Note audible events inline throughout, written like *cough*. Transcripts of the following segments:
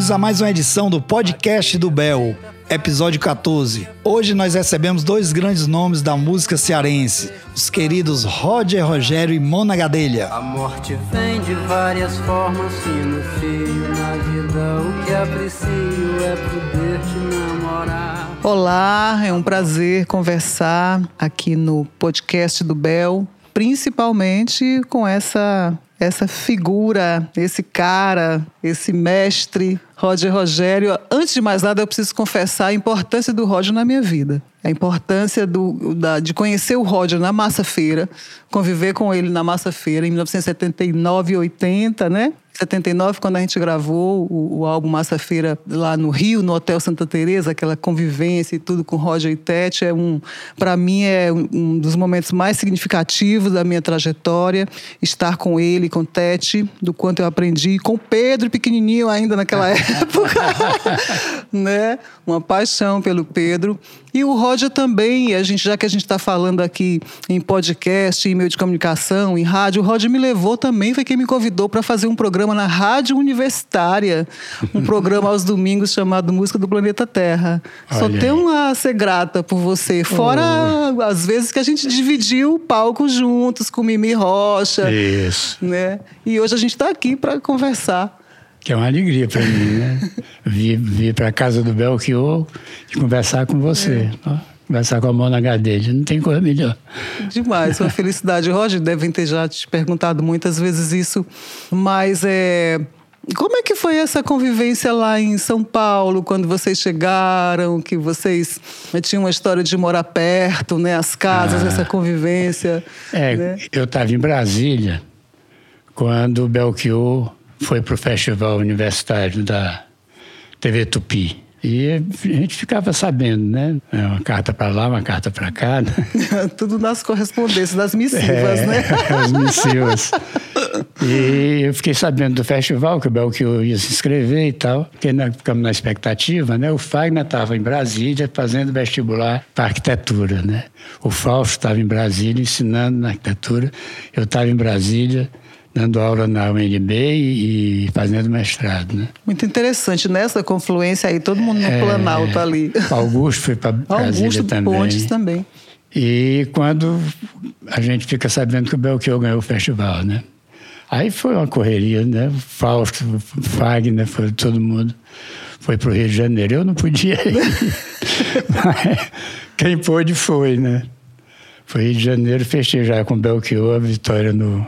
bem-vindos a mais uma edição do podcast do Bel, episódio 14. Hoje nós recebemos dois grandes nomes da música cearense, os queridos Roger Rogério e Mona Gadelha. A morte vem de várias formas, fino fio na vida. O que aprecio é poder te namorar. Olá, é um prazer conversar aqui no podcast do Bel, principalmente com essa essa figura, esse cara, esse mestre, Roger Rogério. Antes de mais nada, eu preciso confessar a importância do Roger na minha vida. A importância do, da, de conhecer o Roger na Massa Feira, conviver com ele na Massa Feira em 1979 e 80, né? 79, quando a gente gravou o, o, álbum Massa Feira lá no Rio, no Hotel Santa Teresa, aquela convivência e tudo com Roger e Tete, é um, para mim é um, dos momentos mais significativos da minha trajetória, estar com ele, com Tete, do quanto eu aprendi, com Pedro pequenininho ainda naquela *laughs* época, *laughs* né? Uma paixão pelo Pedro. E o Roger também, a gente, já que a gente está falando aqui em podcast, em meio de comunicação, em rádio, o Roger me levou também, foi quem me convidou para fazer um programa na Rádio Universitária, um programa aos domingos chamado Música do Planeta Terra. Olha Só tenho a ser grata por você, fora oh. as vezes que a gente dividiu o palco juntos com Mimi Rocha. Isso. Né? E hoje a gente está aqui para conversar que é uma alegria para mim, né? *laughs* vir vir para a casa do Belchior e conversar com você. É. Conversar com a Mona Gadelha, não tem coisa melhor. Demais, uma felicidade. Roger, devem ter já te perguntado muitas vezes isso, mas é. Como é que foi essa convivência lá em São Paulo, quando vocês chegaram, que vocês tinham uma história de morar perto, né? As casas, ah, essa convivência. É, né? eu estava em Brasília quando o Belchior foi para o festival universitário da TV Tupi. E a gente ficava sabendo, né? É uma carta para lá, uma carta para cá. Né? *laughs* Tudo nas correspondências, das missivas, é, né? *laughs* As missivas. E eu fiquei sabendo do festival, que o Belchior ia se inscrever e tal. Porque nós ficamos na expectativa, né? O Fagner estava em Brasília fazendo vestibular para arquitetura, né? O Fausto estava em Brasília ensinando na arquitetura. Eu estava em Brasília dando aula na UNB e, e, fazendo mestrado, né? Muito interessante nessa confluência aí, todo mundo no é, Planalto ali. Augusto foi para *laughs* Brasília Augusto também. Pontes também. E quando a gente fica sabendo que o Belchior ganhou o festival, né? Aí foi uma correria, né? Fausto, Fagner, foi todo mundo foi para o Rio de Janeiro. Eu não podia ir. *laughs* Mas quem pôde foi, né? Foi Rio de Janeiro festejar com o Belchior a vitória no,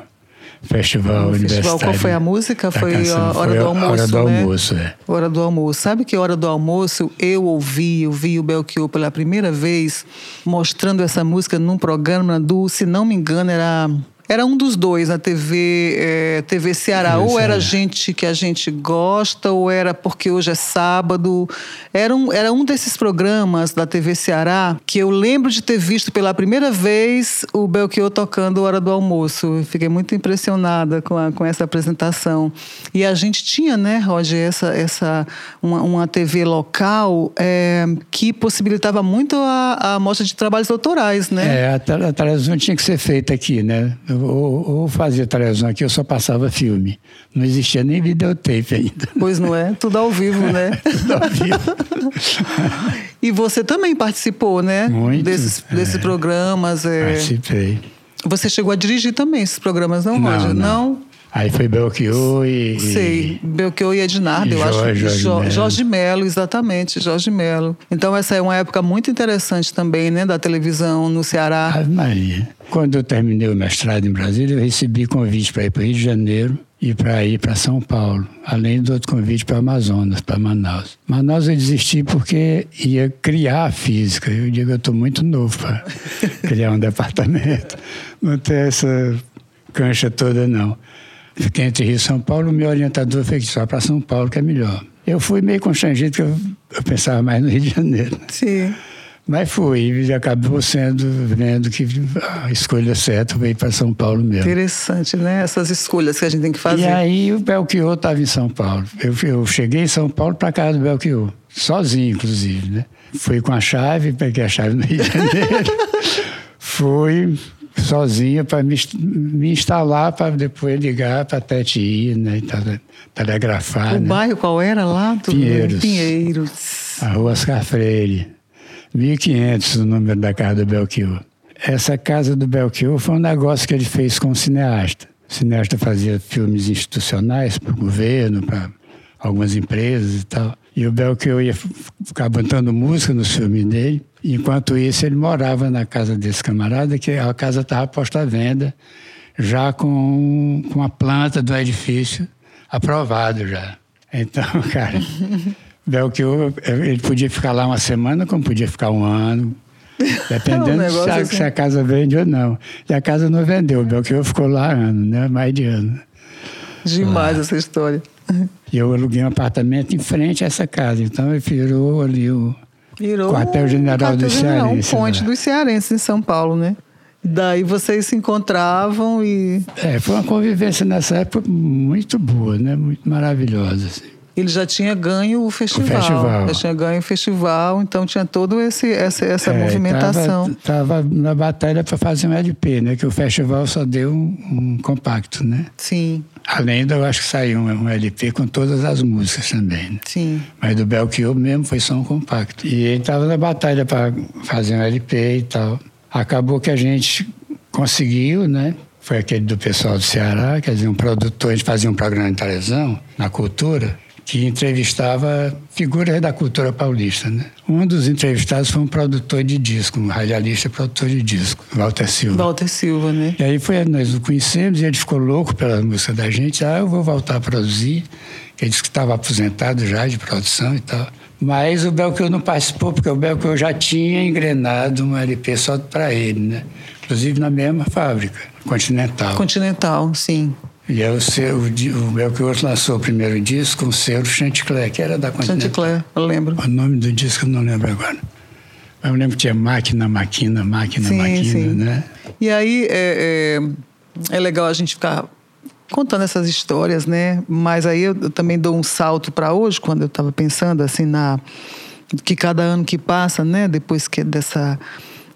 Festival Universitário. Festival, qual foi a música? Foi a Hora foi do Almoço, Hora do né? Almoço, é. Hora do Almoço. Sabe que Hora do Almoço eu ouvi, eu vi o Belchior pela primeira vez mostrando essa música num programa do, se não me engano, era era um dos dois na TV, é, TV Ceará. ou era gente que a gente gosta, ou era porque hoje é sábado. Era um, era um desses programas da TV Ceará que eu lembro de ter visto pela primeira vez o Belchior tocando Hora do Almoço. Eu fiquei muito impressionada com, a, com essa apresentação. E a gente tinha, né, Roger, essa, essa, uma, uma TV local é, que possibilitava muito a, a mostra de trabalhos autorais, né? É, a, a tinha que ser feita aqui, né? Ou, ou fazia televisão aqui, eu só passava filme. Não existia nem videotape ainda. Pois não é? Tudo ao vivo, né? *laughs* Tudo ao vivo. e você também participou, né? Muito. Desses, desses é. programas. É... Participei. Você chegou a dirigir também esses programas, não, não Roger? Não. não? Aí foi Belchior e. Sei, Belchior e Ednardo, eu Jorge, acho. Jorge, jo, Jorge Melo, exatamente, Jorge Melo. Então essa é uma época muito interessante também, né, da televisão no Ceará. Ave Maria. Quando eu terminei o mestrado em Brasília, eu recebi convite para ir para o Rio de Janeiro e para ir para São Paulo, além do outro convite para Amazonas, para Manaus. Manaus eu desisti porque ia criar a física. Eu digo, eu estou muito novo para *laughs* criar um departamento. Não tem essa cancha toda, não. Fiquei entre Rio e São Paulo, o meu orientador fez só para São Paulo, que é melhor. Eu fui meio constrangido, porque eu, eu pensava mais no Rio de Janeiro. Sim. Mas fui, e acabou sendo, vendo que a escolha certa veio para São Paulo mesmo. Interessante, né? Essas escolhas que a gente tem que fazer. E aí o Belchior estava em São Paulo. Eu, eu cheguei em São Paulo para casa do Belchior, sozinho, inclusive, né? Fui com a chave, peguei a chave no Rio de Janeiro. *laughs* fui, sozinho para me, me instalar para depois ligar para a TETI, né? Tele, telegrafar. O né? bairro qual era lá? Tu- Pinheiros. Pinheiros. A rua Oscar Freire. 1.500 o número da casa do Belchior. Essa casa do Belchior foi um negócio que ele fez com o cineasta. O cineasta fazia filmes institucionais para o governo, para algumas empresas e tal. E o Belchior ia ficar botando música nos filmes dele. Enquanto isso, ele morava na casa desse camarada, que a casa estava posta à venda, já com, com a planta do edifício aprovado já. Então, *laughs* cara, Belchior, ele podia ficar lá uma semana, como podia ficar um ano, dependendo *laughs* Um se, a, assim. se a casa vende ou não. E a casa não vendeu, o Belchior ficou lá ano, né? mais de ano. Demais essa história. E eu aluguei um apartamento em frente a essa casa, então ele virou ali o... Virou Quartel-General Cearenses, Um ponte né? dos cearenses em São Paulo, né? Daí vocês se encontravam e É, foi uma convivência nessa época muito boa, né? Muito maravilhosa. assim. Ele já tinha ganho o festival. festival. Já tinha ganho o festival, então tinha todo esse essa, essa É, movimentação. Tava, tava na batalha para fazer um LP, né? Que o festival só deu um, um compacto, né? Sim, Além do, eu acho que saiu um, um LP com todas as músicas também, né? sim. Mas do Belchior mesmo foi só um compacto. E ele estava na batalha para fazer um LP e tal. Acabou que a gente conseguiu, né? Foi aquele do pessoal do Ceará, quer dizer, um produtor, a gente fazia um programa de televisão na cultura que entrevistava figuras da cultura paulista, né? Um dos entrevistados foi um produtor de disco, um radialista produtor de disco, Walter Silva. Walter Silva, né? E aí foi, nós o conhecemos e ele ficou louco pela música da gente. Ah, eu vou voltar a produzir. Ele disse que estava aposentado já de produção e tal. Mas o Belchior não participou, porque o Belchior já tinha engrenado um LP só para ele, né? Inclusive na mesma fábrica, Continental. Continental, sim. E aí o, seu, o, Belchior lançou o primeiro disco o selo Chanticleer, que era da Continental. Chanticleer, eu lembro. O nome do disco eu não lembro agora. Eu lembro que tinha máquina, máquina, máquina, Sim, máquina, sim. né? E aí é, é, é legal a gente ficar contando essas histórias, né? Mas aí eu, eu também dou um salto para hoje, quando eu estava pensando assim na que cada ano que passa, né? Depois que dessa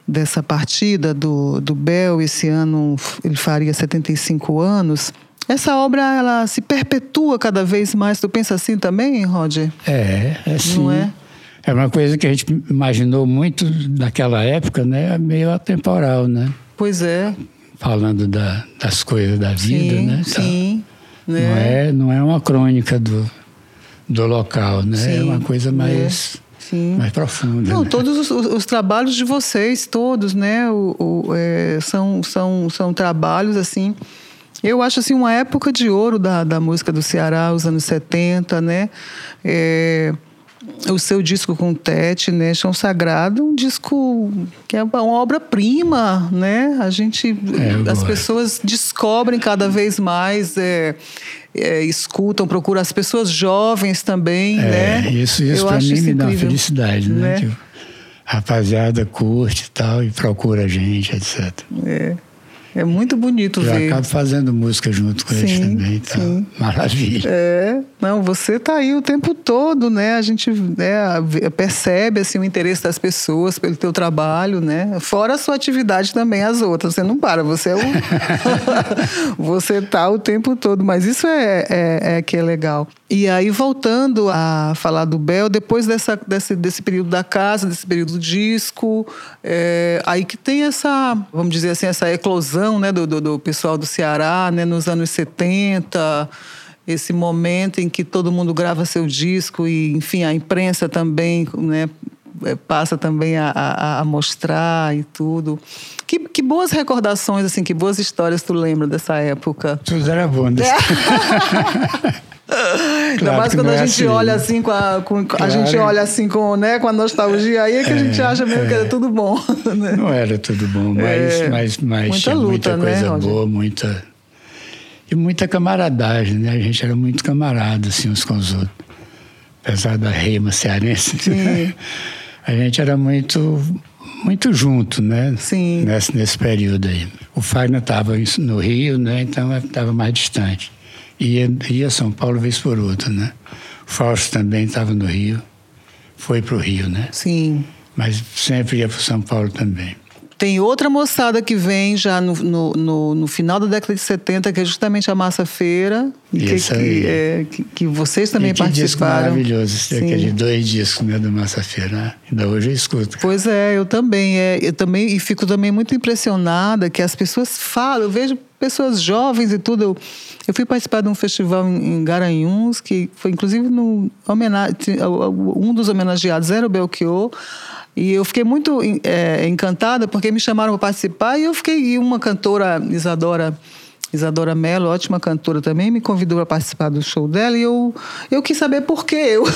dessa partida do, do Bel, esse ano ele faria 75 anos. Essa obra ela se perpetua cada vez mais. Tu pensa assim também, Roger? É, é sim. Não é? É uma coisa que a gente imaginou muito naquela época, né? Meio atemporal, né? Pois é. Falando da- das coisas da vida, sim, né? Então, sim. Não, né? é, não é uma crônica do, do local, né? é Sim, uma coisa mais, Sim. mais profunda. Não, né? todos os, os- os trabalhos de vocês, todos, né? O, o, é, são, são, são trabalhos, assim. Eu acho assim uma época de ouro da, da música do Ceará, os anos 70, né? É, o seu disco com Tete, né? Chão Sagrado, um disco que é uma obra-prima, né? A gente, É, as pessoas descobrem cada vez mais, é, é, escutam, procuram as pessoas jovens também, É, né? isso, isso para mim me dá uma felicidade, né? né? Rapaziada curte e tal, e procura a gente, etc. É, é muito bonito Eu ver. acabo fazendo música junto com eles Sim, também, então, sim. maravilha. É, não, você tá aí o tempo todo, né? A gente né, percebe assim o interesse das pessoas pelo teu trabalho, né? Fora a sua atividade também as outras, você não para, você é o *laughs* você tá o tempo todo, mas isso é, é, é que é legal. E aí voltando a falar do Bel, depois dessa, desse, desse período da casa, desse período do disco, é, aí que tem essa, vamos dizer assim, essa eclosão, né, do, do, do pessoal do Ceará, né, nos anos 70 esse momento em que todo mundo grava seu disco e, enfim, a imprensa também, né, eh, passa também a, a, a mostrar e tudo. Que, que boas recordações, assim, que boas histórias tu lembra dessa época? Tudo era bom. *laughs* Né? Ainda Claro mais quando a é gente assim, olha né? assim com a, com, a Claro. gente olha assim com, né, com a nostalgia, aí é que a gente acha mesmo que era tudo bom. *laughs* né? Não era tudo bom, mas, É, mas, mas muita tinha luta, muita né, coisa Roger? boa, muita. E muita camaradagem, né? A gente era muito camarada, assim, uns com os outros. Apesar da reima cearense. Sim. A gente era muito, muito junto, né? Sim. Nesse, nesse período aí. O Fagner estava no Rio, né? Então estava mais distante. Ia, ia a São Paulo vez por outra, né? Fausto também estava no Rio. Foi para o Rio, né? Sim. Mas sempre ia para São Paulo também. Tem outra moçada que vem já no, no, no, no final da década de 70, que é justamente a Massa Feira. Que. Que, é, que, que vocês também e que disco participaram. maravilhoso, esse- Sim. aqueles dois discos né, do Massa Feira. né? Ainda hoje eu escuto. Pois é, eu também. É, eu também e fico também muito impressionada que as pessoas falam. Eu vejo pessoas jovens e tudo. Eu, eu fui participar de um festival em, em Garanhuns que foi inclusive no homenagem, um dos homenageados era o Belchior. E eu fiquei muito é, encantada porque me chamaram para participar e eu fiquei e uma cantora Isadora Isadora Mello, ótima cantora também, me convidou para participar do show dela e eu, eu quis saber por que eu. *laughs*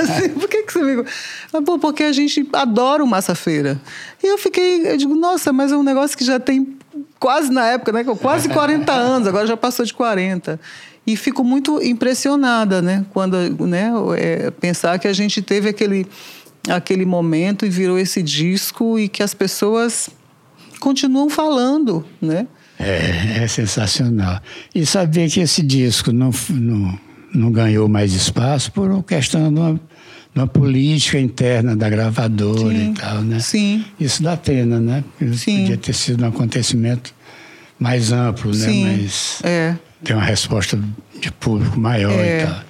Assim, por que, que você me. Pô, porque a gente adora o Massa Feira. E eu fiquei, eu digo, nossa, mas é um negócio que já tem quase na época, né? Quase 40 *laughs* anos, agora já passou de 40. E fico muito impressionada, né? Quando, né? É, pensar que a gente teve aquele, aquele momento e virou esse disco e que as pessoas continuam falando, né? É, é sensacional. E saber que esse disco não, não, não ganhou mais espaço por questão de uma, uma política interna da gravadora Sim, e tal, né? sim. Isso dá pena, né? Porque Sim. Podia ter sido um acontecimento mais amplo, né? Sim, Mas é. tem uma resposta de público maior É. e tal.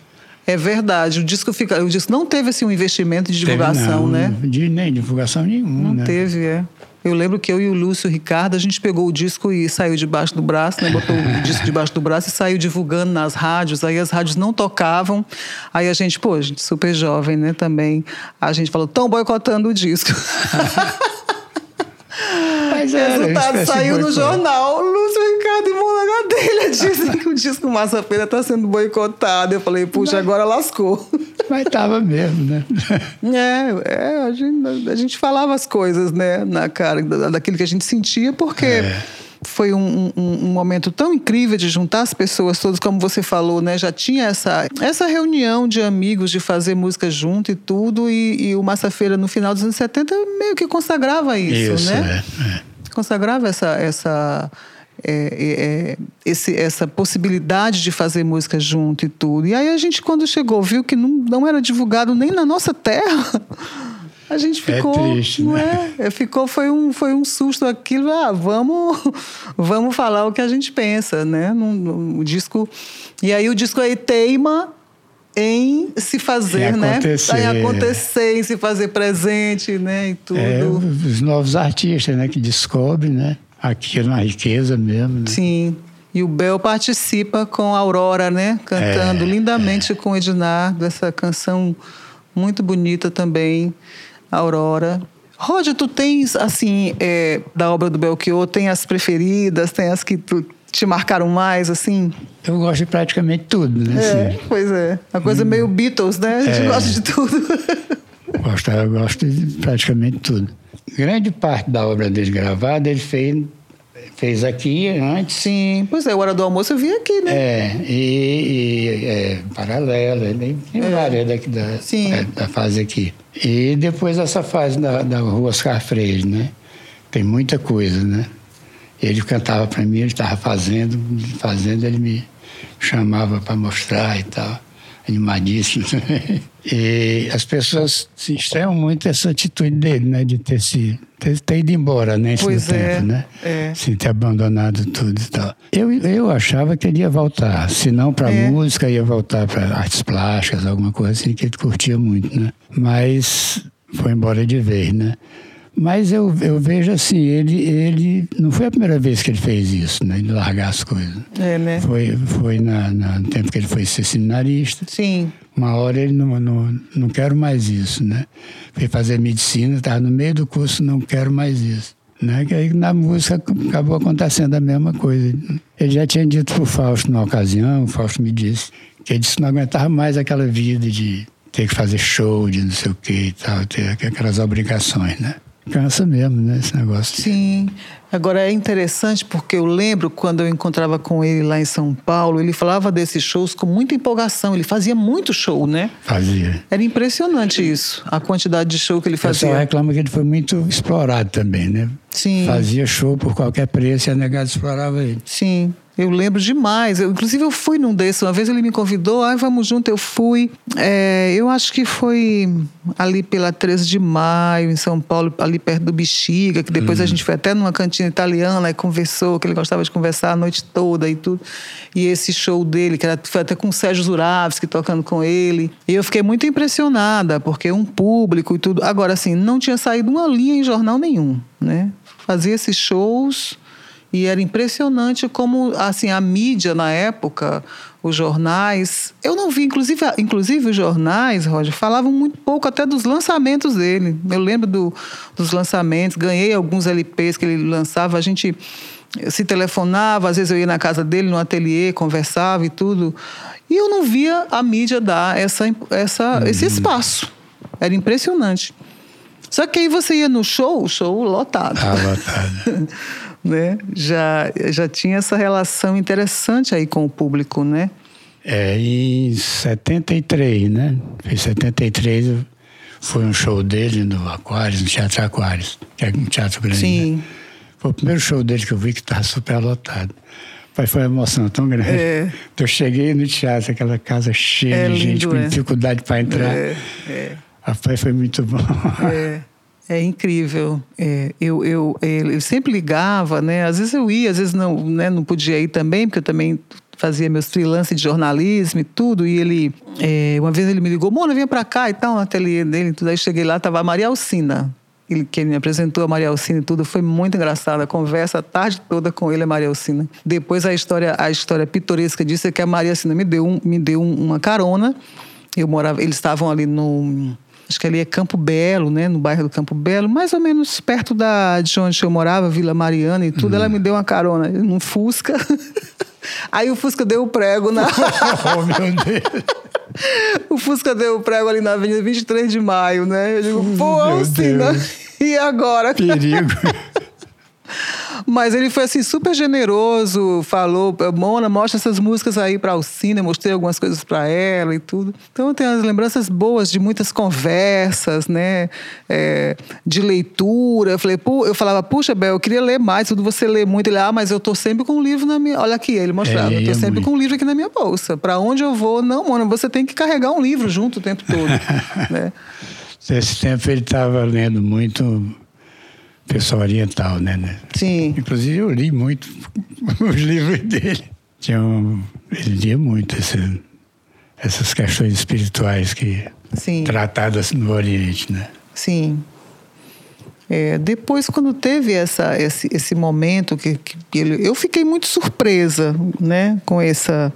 É verdade. O disco fica, o disco não teve assim um investimento de divulgação, não, né? De, nem divulgação nenhuma, Não né? teve, é. Eu lembro que eu e o Lúcio Ricardo, a gente pegou o disco e saiu debaixo do braço, né? Botou o disco debaixo do braço e saiu divulgando nas rádios. Aí as rádios não tocavam. Aí a gente, pô, a gente super jovem, né? Também. A gente falou, tão boicotando o disco. *laughs* Mas O *laughs* era, resultado saiu no jornal. Lúcio Ricardo e Gadelha dizem que *laughs* o disco Massa Feira está sendo boicotado. Eu falei, puxa, agora lascou. Mas estava mesmo, né? *laughs* É, é a, gente, a gente falava as coisas, né, na cara, da- daquilo que a gente sentia, porque É. foi um, um- um momento tão incrível de juntar as pessoas todas, como você falou, né? Já tinha essa, essa reunião de amigos de fazer música junto e tudo, e, e o Massa Feira, no final dos anos 70, meio que consagrava isso, Isso, né? é, é. consagrava essa essa é, é, é, esse, essa possibilidade de fazer música junto e tudo. E aí a gente, quando chegou, viu que não, não era divulgado nem na nossa terra. *laughs* A gente É ficou, triste, não né? é? É, Ficou, foi um, foi um susto aquilo. Ah, vamos, *laughs* vamos falar o que a gente pensa, né? Num- num- o disco. E aí o disco aí teima em se fazer, Em né? acontecer. Em acontecer, em se fazer presente, né? E tudo. É, os novos artistas, né, que descobrem, né? Aquilo na riqueza mesmo, né? Sim. E o Bel participa com a Aurora, né? Cantando É, lindamente com o Ednardo, essa canção muito bonita também, Aurora. Roger, tu tens, assim, é, da obra do Belchior, tem as preferidas, tem as que tu, te marcaram mais, assim? Eu gosto de praticamente tudo, né? É, assim. pois é. A coisa meio Beatles, né? A gente É. gosta de tudo. Gosto, eu gosto de praticamente tudo. Grande parte da obra dele gravada ele fez, fez aqui antes. Sim, pois é, Hora do Almoço eu vi aqui, né? É, e, e é, paralelo, ele tem várias daqui da, Sim. da fase aqui. E depois essa fase da, da Rua Oscar Freire, né? Tem muita coisa, né? Ele cantava para mim, ele estava fazendo, fazendo, ele me chamava para mostrar e tal, animadíssimo. *laughs* e as pessoas se estranham muito essa atitude dele, né? De ter se ter, ter ido embora, né? Pois é, tempo, né? é. Ter abandonado tudo e tal. Eu, eu achava que ele ia voltar, se não para É. música, ia voltar para artes plásticas, alguma coisa assim, que ele curtia muito, né? Mas foi embora de vez, né? Mas eu, eu vejo assim, ele, ele. Não foi a primeira vez que ele fez isso, né? De largar as coisas. É, né? Foi, foi na, na- no tempo que ele foi ser seminarista. Sim. Uma hora ele não, não, não quero mais isso, né? Foi fazer medicina, estava no meio do curso, não quero mais isso. Né? Que aí na música acabou acontecendo a mesma coisa. Ele já tinha dito para o Fausto numa ocasião, o Fausto me disse, que ele disse que não aguentava mais aquela vida de ter que fazer show, de não sei o que e tal, ter aquelas obrigações, né? Cansa mesmo, né, esse negócio. Sim. Agora é interessante porque eu lembro quando eu encontrava com ele lá em São Paulo, ele falava desses shows com muita empolgação. Ele fazia muito show, né? Fazia. Era impressionante isso, a quantidade de show que ele O pessoal fazia. reclama que ele foi muito explorado também, né? Sim. Fazia show por qualquer preço e a negada explorava ele. Sim. Eu lembro demais. Eu, inclusive, eu fui num desses. Uma vez ele me convidou, ai, vamos junto, eu fui. É, eu acho que foi ali pela 13 de maio, em São Paulo, ali perto do Bexiga, que depois a gente foi até numa cantina italiana e conversou, que ele gostava de conversar a noite toda e tudo. E esse show dele, que era, foi até com o Sérgio Zuravski tocando com ele. E eu fiquei muito impressionada, porque um público e tudo. Agora, assim, não tinha saído uma linha em jornal nenhum, né? Fazia esses shows e era impressionante como assim a mídia na época, os jornais, eu não vi, inclusive, inclusive os jornais, Roger, falavam muito pouco até dos lançamentos dele. Eu lembro do, dos lançamentos, ganhei alguns LPs que ele lançava, a gente se telefonava, às vezes eu ia na casa dele, no ateliê, conversava e tudo. E eu não via a mídia dar essa, essa, uhum. esse espaço. Era impressionante. Só que aí você ia no show, o show lotado. Ah, lotado. *laughs* né? Já, já tinha essa relação interessante aí com o público, né? É, em 73, né? Em 73 foi um show dele no Aquários, no Teatro Aquários, que é um teatro grande. Sim. Né? Foi o primeiro show dele que eu vi que estava super lotado. Pai, foi uma emoção tão grande. É. *laughs* Eu cheguei no teatro, aquela casa cheia é de gente, com é. dificuldade para entrar. É, é. Rapaz, foi muito bom. É. *laughs* É incrível. É, eu, eu, eu sempre ligava, né? Às vezes eu ia, às vezes não, né? não podia ir também, porque eu também fazia meus freelance de jornalismo e tudo. E ele, é, uma vez ele me ligou, Mona, vem para cá e tal, no ateliê dele. Tudo. Aí cheguei lá, tava a Maria Alcina. Ele, que ele me apresentou a Maria Alcina e tudo, foi muito engraçado. A conversa a tarde toda com ele, a Maria Alcina. Depois a história, a história pitoresca disso é que a Maria Alcina me deu, um, me deu uma carona. Eu morava, eles estavam ali no acho que ali é Campo Belo, né, no bairro do Campo Belo, mais ou menos perto da, de onde eu morava, Vila Mariana e tudo. Ela me deu uma carona num Fusca. *laughs* Aí o Fusca deu o prego na. *laughs* oh, meu Deus! o Fusca deu o prego ali na Avenida 23 de Maio, né? Eu digo, pô, Alcina, *laughs* e agora? Perigo. Mas ele foi assim super generoso, falou, Mona, mostra essas músicas aí para Alcina, mostrei algumas coisas para ela e tudo. Então tem as lembranças boas de muitas conversas, né? É, de leitura. Eu falei, eu falava, puxa, Bel, eu queria ler mais, tudo você lê muito. Ele, ah, mas eu tô sempre com um livro na minha. Olha aqui, ele mostrava, é, eu tô sempre muito. com um livro aqui na minha bolsa. Para onde eu vou? Não, Mona, você tem que carregar um livro junto o tempo todo. *laughs* né? Esse tempo ele estava lendo muito pessoal oriental, né, né? Sim. Inclusive eu li muito *laughs* os livros dele. Tinha um, ele lia muito esse, essas questões espirituais que Sim. tratadas no Oriente, né? Sim. É, depois, quando teve essa, esse, esse momento que, que ele, eu fiquei muito surpresa, né, com essa,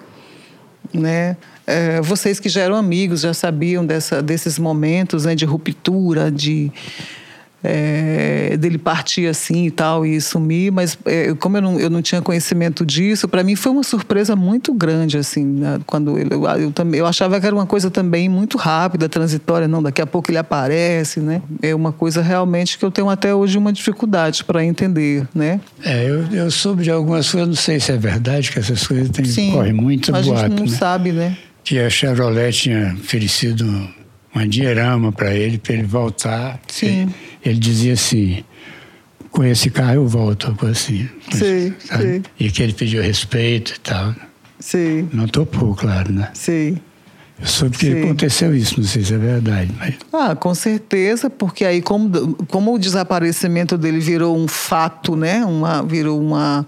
né, é, vocês que já eram amigos já sabiam dessa, desses momentos né, de ruptura, de é, dele partir assim e tal e sumir, mas é, como eu não, eu não tinha conhecimento disso, para mim foi uma surpresa muito grande assim, né? quando ele, eu, eu, eu achava que era uma coisa também muito rápida, transitória, não, daqui a pouco ele aparece, né? É uma coisa realmente que eu tenho até hoje uma dificuldade para entender, né? É, eu, eu soube de algumas coisas, não sei se é verdade que essas coisas tem, Sim, corre muito a boato, gente não né? sabe, né? Que a Chevrolet tinha oferecido uma dinheirama para ele, para ele voltar. Sim. Ele, ele, dizia assim: com esse carro eu volto, assim. Sim, sim. E que ele pediu respeito e tal. Sim. Não topou, claro, né? Sim. Eu soube que Sim. aconteceu isso, não sei se é verdade. Mas... Ah, com certeza, porque aí como, como o desaparecimento dele virou um fato, né? Uma, virou uma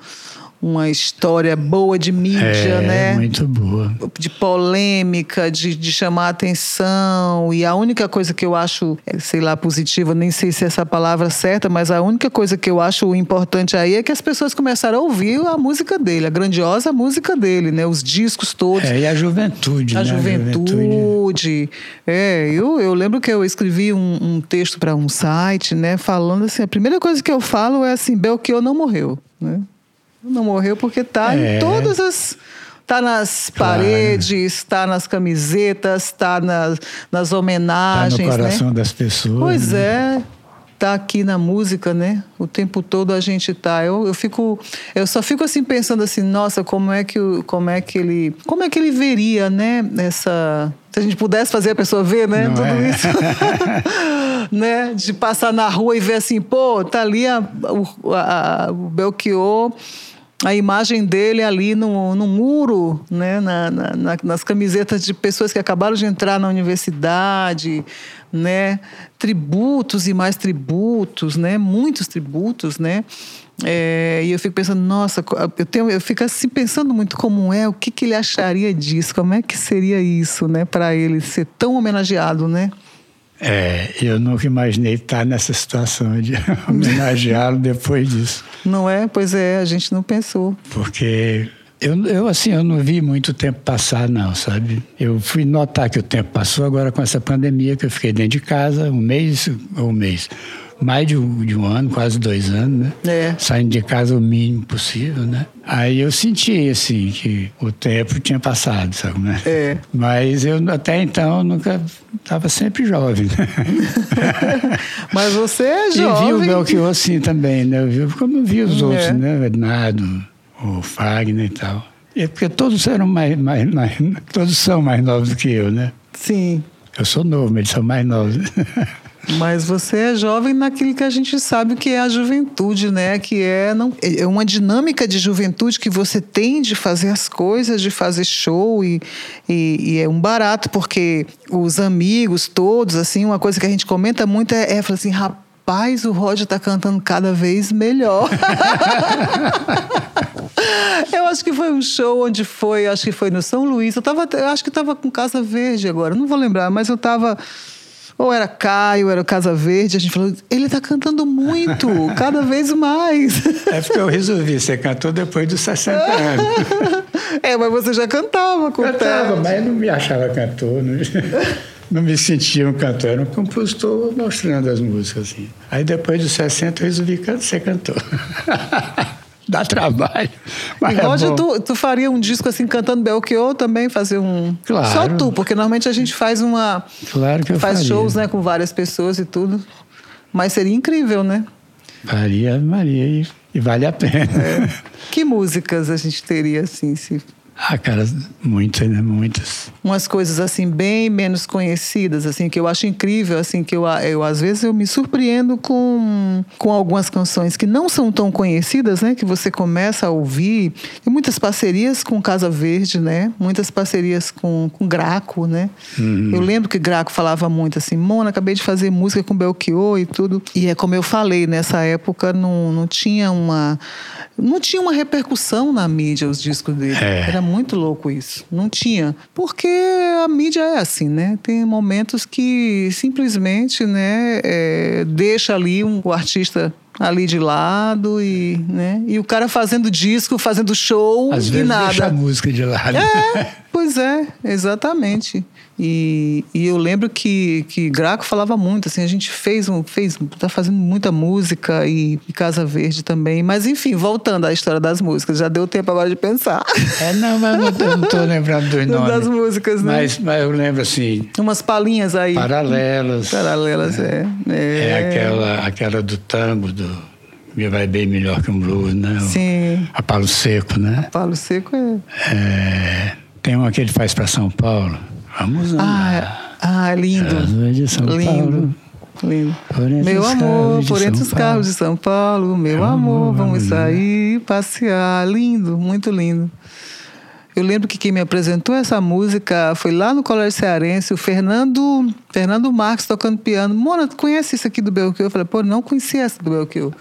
uma história boa de mídia, é, né? Muito boa. De polêmica, de, de chamar atenção. E a única coisa que eu acho, é, sei lá, positiva, nem sei se é essa palavra certa, mas a única coisa que eu acho importante aí é que as pessoas começaram a ouvir a música dele, a grandiosa música dele, né? Os discos todos. É, e a juventude, a né? Juventude. A juventude. É, eu, eu lembro que eu escrevi um, um texto para um site, né? Falando assim, a primeira coisa que eu falo é assim, Belchior não morreu, né? Não morreu porque está é. em todas as. Está nas claro. paredes, está nas camisetas, está nas, nas homenagens. Está no coração né? das pessoas. Pois né? é tá aqui na música, né? O tempo todo a gente tá. Eu, eu fico, eu só fico assim pensando assim, nossa, como é que como é que ele, como é que ele veria, né? Essa, se a gente pudesse fazer a pessoa ver, né? Não Tudo é? isso, *laughs* né? De passar na rua e ver assim, pô, tá ali a, o, a, o Belchior a imagem dele ali no, no muro, né? Na, na, na, nas camisetas de pessoas que acabaram de entrar na universidade, né? Tributos e mais tributos, né? Muitos tributos, né? É, e eu fico pensando, nossa, eu, tenho, eu fico assim pensando muito como é, o que, que ele acharia disso, como é que seria isso, né, para ele ser tão homenageado, né? É, eu nunca imaginei estar nessa situação de *laughs* homenageá-lo depois disso. Não é? Pois é, a gente não pensou. Porque eu, eu, assim, eu não vi muito tempo passar, não, sabe? Eu fui notar que o tempo passou agora com essa pandemia, que eu fiquei dentro de casa um mês ou um mês. Mais de um, de um ano, quase dois anos, né? É. Saindo de casa o mínimo possível, né? Aí eu senti, assim, que o tempo tinha passado, sabe? Né? É. Mas eu até então nunca estava sempre jovem. Né? *laughs* Mas você é jovem. E vi o Belchior assim também, né? Eu vi, como eu vi os É. outros, né? O Ednardo, o Fagner e tal. É porque todos eram mais, mais, mais, todos são mais novos do que eu, né? Sim. Eu sou novo, mas eles são mais novos. *laughs* Mas você é jovem naquilo que a gente sabe que é a juventude, né? Que é, não, é uma dinâmica de juventude que você tem de fazer as coisas, de fazer show e, e, e é um barato porque os amigos todos, assim, uma coisa que a gente comenta muito é, é fala assim, rapaz, o Roger tá cantando cada vez melhor. *laughs* Eu acho que foi um show onde foi, acho que foi no São Luís. Eu, tava, eu acho que estava com Casa Verde agora, não vou lembrar, mas eu estava. Ou era Caio, era o Casa Verde. A gente falou, ele está cantando muito, *laughs* cada vez mais. É porque eu resolvi ser cantor depois dos 60 anos. *laughs* É, mas você já cantava com o Cantava, mas não me achava cantor. Não, *laughs* não me sentia um cantor. Era um compositor mostrando as músicas, assim. Aí depois dos 60 eu resolvi ser cantor. Dá trabalho. Mas é bom. tu, tu faria um disco assim cantando Belchior também, fazer um. Claro. Só tu, porque normalmente a gente faz uma. Claro que eu faz faria. shows, né, com várias pessoas e tudo. Mas seria incrível, né? Faria, Maria, e, e vale a pena. Que músicas a gente teria assim, se Ah, cara, muitas, né? Muitas. umas coisas assim bem menos conhecidas assim que eu acho incrível assim que eu, eu às vezes eu me surpreendo com, com algumas canções que não são tão conhecidas né? Que você começa a ouvir. Tem muitas parcerias com Casa Verde né? Muitas parcerias com, com Graco né? Eu lembro que Graco falava muito assim Mona acabei de fazer música com Belchior e tudo. E é como eu falei nessa época não, não tinha uma não tinha uma repercussão na mídia os discos dele. É. era muito louco isso. Não tinha. Porque a mídia é assim, né? Tem momentos que simplesmente né, é, deixa ali um, o artista ali de lado e, né, e o cara fazendo disco, fazendo show Às e vezes nada. deixa a música de lado. É, *laughs* pois é, exatamente. E, e eu lembro que, que Graco falava muito, assim, a gente fez um, fez, tá fazendo muita música e, e Casa Verde também. Mas enfim, voltando à história das músicas, já deu tempo agora de pensar. É, não, mas eu não- eu não estou *laughs* lembrando dos nomes. das músicas, né? Mas, mas eu lembro assim, Umas palhinhas aí. paralelas. Paralelas, é. É, É aquela, aquela do tango, do Me Vai Bem Melhor que um Blues, né? O- Sim. A Palo Seco, né? Paulo Seco é. É, tem uma que ele faz para São Paulo. Vamos Ah, andar. é- ah, lindo. As ruas de São lindo. Paulo. Lindo. Meu amor, por entre São os carros de São Paulo, meu Meu amor, amor, vamos vamos sair passear. Lindo, muito lindo. Eu lembro que quem me apresentou essa música foi lá no Colégio Cearense, o Fernando, Fernando Marques tocando piano. Mona, tu conhece isso aqui do Belchior? Eu falei, pô, não conhecia essa do Belchior.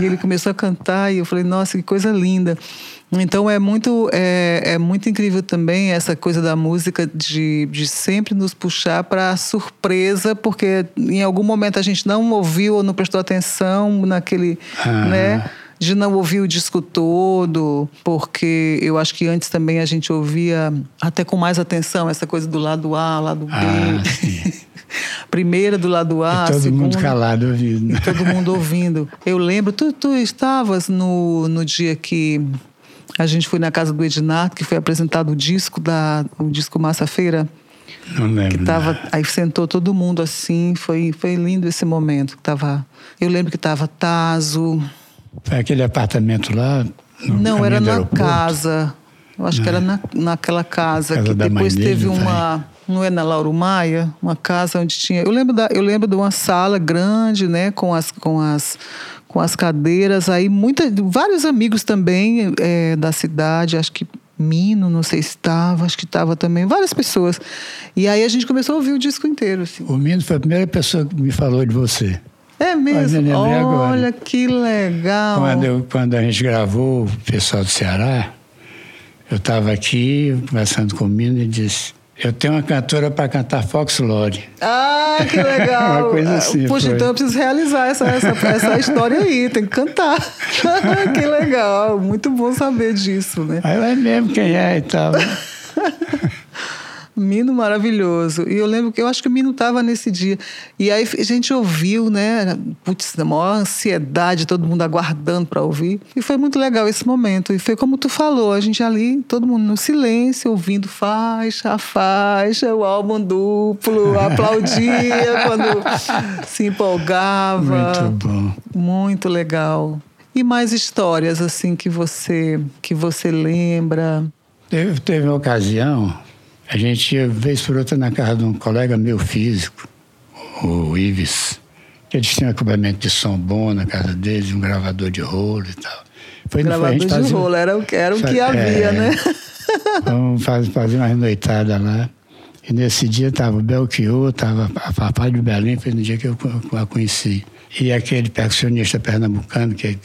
e ele começou a cantar e eu falei, nossa, que coisa linda. Então é muito, é, é muito incrível também essa coisa da música de, de sempre nos puxar para a surpresa, porque em algum momento a gente não ouviu ou não prestou atenção naquele, Aham. né? De não ouvir o disco todo, porque eu acho que antes também a gente ouvia até com mais atenção essa coisa do lado A, lado B. Ah, sim. *laughs* Primeira do lado A, e todo mundo segunda- calado ouvindo. todo mundo ouvindo. Eu lembro, tu, tu estavas no, no dia que a gente foi na casa do Ednardo, que foi apresentado o disco da o disco Massa Feira, Não lembro. que tava, aí sentou todo mundo assim, foi foi lindo esse momento. que Tava, eu lembro que tava Tazo, Foi aquele apartamento lá? Não era na casa. Eu acho que era na, naquela casa, Casa que depois dele, teve vai. uma não é na Lauro Maia, uma casa onde tinha. Eu lembro da, eu lembro de uma sala grande, né, com as com as com as cadeiras. Aí muita, vários amigos também é, da cidade, acho que Mino, não sei se estava, acho que estava também, várias pessoas. E aí a gente começou a ouvir o disco inteiro. Assim. O Mino foi a primeira pessoa que me falou de você. É mesmo? Olha, Olha agora. que legal. Quando, eu- quando a gente gravou o pessoal do Ceará, eu estava aqui conversando com o Mino e disse: Eu tenho uma cantora para cantar Foxlore. Ah, que legal. *laughs* Uma coisa assim, Puxa, foi. então eu preciso realizar essa, essa, essa história aí, tem que cantar. *laughs* que legal, muito bom saber disso, né? Aí é mesmo quem é e tal. *laughs* Mino maravilhoso. E eu lembro que eu acho que o Mino estava nesse dia. E aí a gente ouviu, né? Putz, a maior ansiedade, todo mundo aguardando para ouvir. E foi muito legal esse momento. E foi como tu falou, a gente ali, todo mundo no silêncio, ouvindo faixa a faixa, o álbum duplo, *laughs* aplaudia quando se empolgava. Muito bom. Muito legal. E mais histórias assim que você que você lembra? Teve, teve uma ocasião, a gente ia vez por outra na casa de um colega meu físico, o Ives, que eles tinham equipamento de som bom na casa deles, um gravador de rolo e tal. Foi, não foi, a Gravador gente de fazia- rolo, era o que, era o que fa- havia, é, né? *laughs* Vamos fazer, fazer uma noitada lá. E nesse dia estava o Belchior, estava a Fafá de Belém, foi no dia que eu a conheci. E aquele percussionista pernambucano, que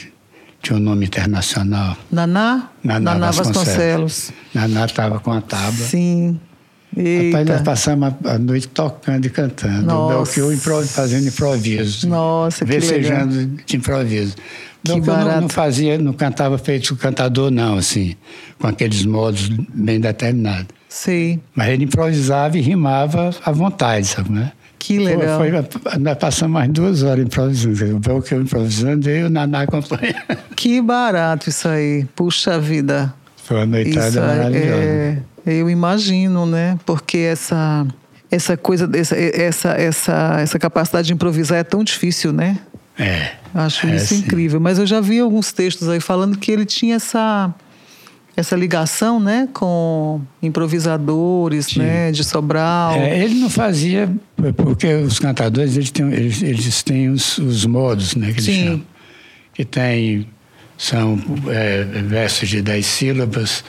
tinha um nome internacional, Naná? Naná Vasconcelos. Vasconcelos. Naná estava com a tábua. Sim. Rapaz, nós Eita. passamos a, noite tocando e cantando. Nossa. O Belchior impro- fazendo improviso. Nossa, que Vecejando de improviso. Que Belchior não, barato. não fazia, não cantava feito cantador, não, assim, com aqueles modos bem determinados. Sei. Mas ele improvisava e rimava à vontade, sabe, né? Que legal. Foi, foi- nós passamos mais duas horas improvisando. O Belchior improvisando e o Naná acompanhando. Que barato isso aí. Puxa vida. Foi uma noitada Isso maravilhosa. é, eu imagino, né? Porque essa essa coisa essa essa essa essa capacidade de improvisar é tão difícil, né? É. Acho É, isso sim. incrível. Mas eu já vi alguns textos aí falando que ele tinha essa essa ligação, né, com improvisadores, né, de Sobral. É, ele não fazia, porque os cantadores eles têm, eles, eles têm os, os modos, né, que eles Sim. chamam. Que tem, são é, versos de dez sílabas,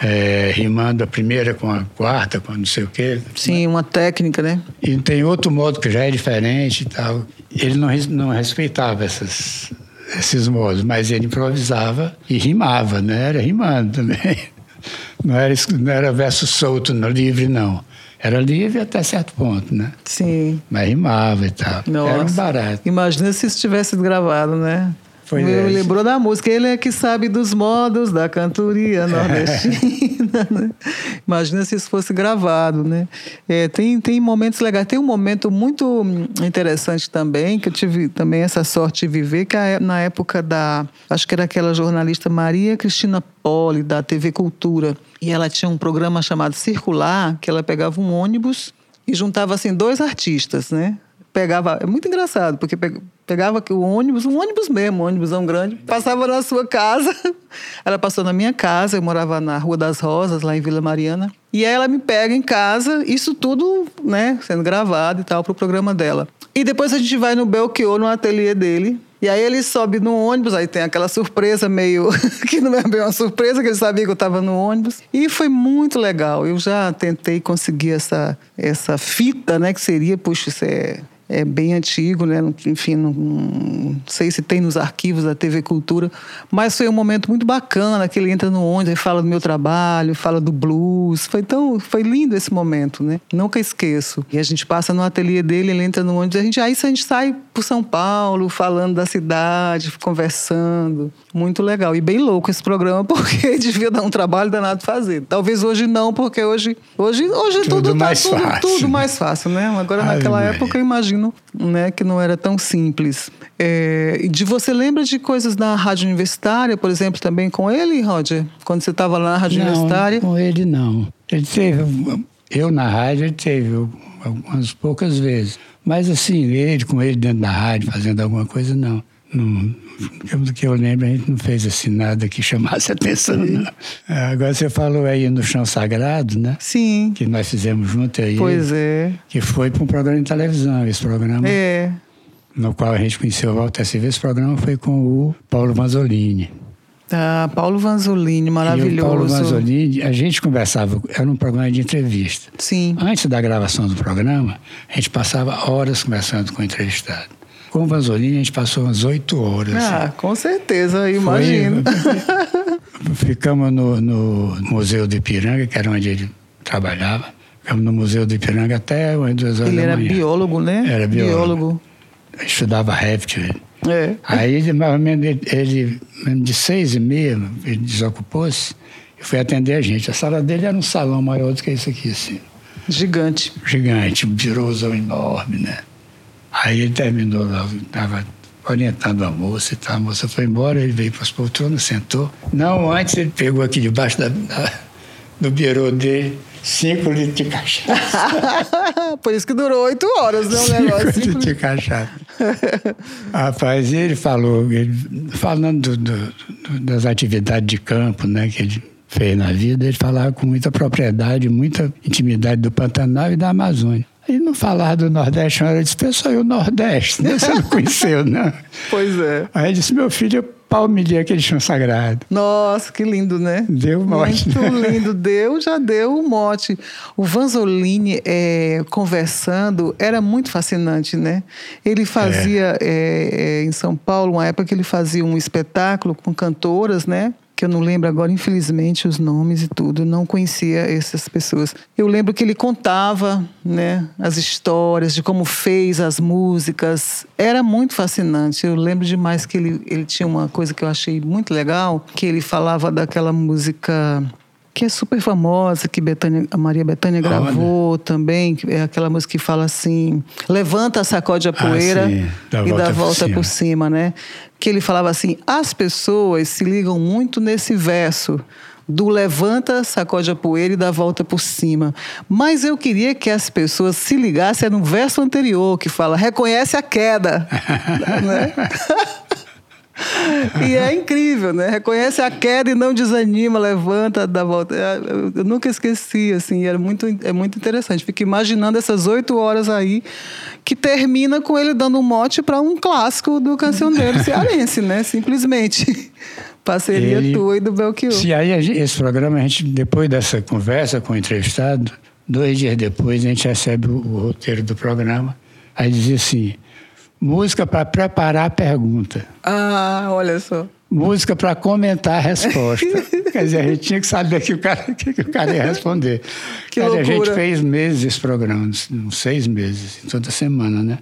é, rimando a primeira com a quarta, com não sei o quê. Sim, uma técnica, né? E tem outro modo que já é diferente e tal. Ele não, não respeitava essas, esses modos, mas ele improvisava e rimava, né? Era rimando também. *laughs* Não era, não era verso solto, não, livre, não. Era livre até certo ponto, né? Sim. Mas rimava e tal. Nossa. Era um barato. Imagina se isso tivesse gravado, né? Pois Me é. lembrou da música. Ele é que sabe dos modos da cantoria nordestina. *laughs* né? Imagina se isso fosse gravado, né? É, tem, tem momentos legais. Tem um momento muito interessante também, que eu tive também essa sorte de viver, que é na época da... Acho que era aquela jornalista Maria Cristina Poli, da TV Cultura. E ela tinha um programa chamado Circular, que ela pegava um ônibus e juntava, assim, dois artistas, né? Pegava. É muito engraçado, porque pe- pegava o ônibus, um ônibus mesmo, um ônibusão grande, passava na sua casa. *laughs* Ela passou na minha casa, eu morava na Rua das Rosas, lá em Vila Mariana. E aí ela me pega em casa, isso tudo, né, sendo gravado e tal, pro programa dela. E depois a gente vai no Belchior, no ateliê dele. E aí ele sobe no ônibus, aí tem aquela surpresa meio. *laughs* que não é bem uma surpresa, que ele sabia que eu estava no ônibus. E foi muito legal. Eu já tentei conseguir essa, essa fita, né? Que seria, puxa, isso é, é bem antigo, né? Enfim, não, não sei se tem nos arquivos da TV Cultura. Mas foi um momento muito bacana, que ele entra no ônibus e fala do meu trabalho, fala do blues. Foi tão. Foi lindo esse momento, né? Nunca esqueço. E a gente passa no ateliê dele, ele entra no ônibus, a gente, aí a gente sai por São Paulo, falando da cidade, conversando. Muito legal. E bem louco esse programa, *laughs* porque devia dar um trabalho danado fazer. Talvez hoje não, porque hoje, hoje, hoje Tudo tudo, tá mais tudo, fácil. tudo mais fácil, né? Agora, naquela época, eu imagino né, que não era tão simples. É, de você lembra de coisas da rádio universitária, por exemplo, também com ele, Roger? Quando você estava lá na rádio Não, universitária? com ele não. Ele teve, eu na rádio, ele teve algumas poucas vezes. Mas assim, ele com ele dentro da rádio, fazendo alguma coisa, não. não do que eu lembro, a gente não fez assim nada que chamasse atenção, não. É, Agora você falou aí no Chão Sagrado, né? Sim, Que nós fizemos junto aí. pois é. Que foi para um programa de televisão, esse programa. É. no qual a gente conheceu o Walter Silva. Esse programa foi com o Paulo Vanzolini. Ah, Paulo Vanzolini, maravilhoso. E o Paulo Vanzolini, a gente conversava, era um programa de entrevista. Sim. Antes da gravação do programa, a gente passava horas conversando com o entrevistado. Com o Vanzolini, a gente passou umas oito horas. Ah, com certeza, imagino. Foi, *laughs* ficamos no, no, Museu do Ipiranga, que era onde ele trabalhava. Ficamos no Museu do Ipiranga até umas duas horas ele da manhã. Ele era biólogo, né? Era biólogo. biólogo. Estudava réptil. É. Aí, ele, ele, de seis e meia, ele desocupou-se e foi atender a gente. A sala dele era um salão maior do que esse aqui, assim. Gigante. Gigante, um birôzão enorme, né? Aí ele terminou estava orientando a moça e tal. A moça foi embora, ele veio para as poltronas, sentou. Não, antes ele pegou aqui debaixo da, da do birô dele cinco litros de cachaça. *laughs* Por isso que durou oito horas, né? O cinco negócio. Cinco litros de cachaça. Rapaz, ele falou, ele, falando do, do, das atividades de campo, né, que ele fez na vida, ele falava com muita propriedade, muita intimidade do Pantanal e da Amazônia. Ele não falava do Nordeste, ele disse, pessoal, e o Nordeste? Né? Você não conheceu, não? *laughs* Pois é. Aí ele disse, meu filho, palmilhei aquele chão sagrado. Nossa, que lindo, né? Deu mote. Muito lindo. Deu, já deu o mote. O Vanzolini é, conversando era muito fascinante, né? Ele fazia é. É, em São Paulo, uma época que ele fazia um espetáculo com cantoras, né? Que eu não lembro agora, infelizmente, os nomes e tudo, não conhecia essas pessoas. Eu lembro que ele contava né, as histórias de como fez as músicas. Era muito fascinante. Eu lembro demais que ele, ele tinha uma coisa que eu achei muito legal, que ele falava daquela música que é super famosa, que Betânia, a Maria Bethânia gravou Olha. também, que é aquela música que fala assim: levanta, sacode a ah, poeira ah, dá e dá volta por cima. por cima, né? Que ele falava assim: as pessoas se ligam muito nesse verso do levanta, sacode a poeira e dá volta por cima. Mas eu queria que as pessoas se ligassem no verso anterior, que fala reconhece a queda. *laughs* né? *laughs* *laughs* e é incrível, né? Reconhece a queda e não desanima, levanta, dá volta. É, eu nunca esqueci, assim, era muito, é muito interessante. Fico imaginando essas oito horas aí, que termina com ele dando um mote para um clássico do cancioneiro *laughs* cearense, né? Simplesmente. Parceria tua e do Belchior. Se aí esse programa, a gente, depois dessa conversa com o entrevistado, dois dias depois, a gente recebe o, o roteiro do programa. Aí dizia assim Música para preparar a pergunta. Ah, olha só. Música para comentar a resposta. *laughs* Quer dizer, a gente tinha que saber que o cara, *laughs* que, o cara ia responder. Que loucura. A gente fez meses esse programa, uns seis meses, toda semana, né?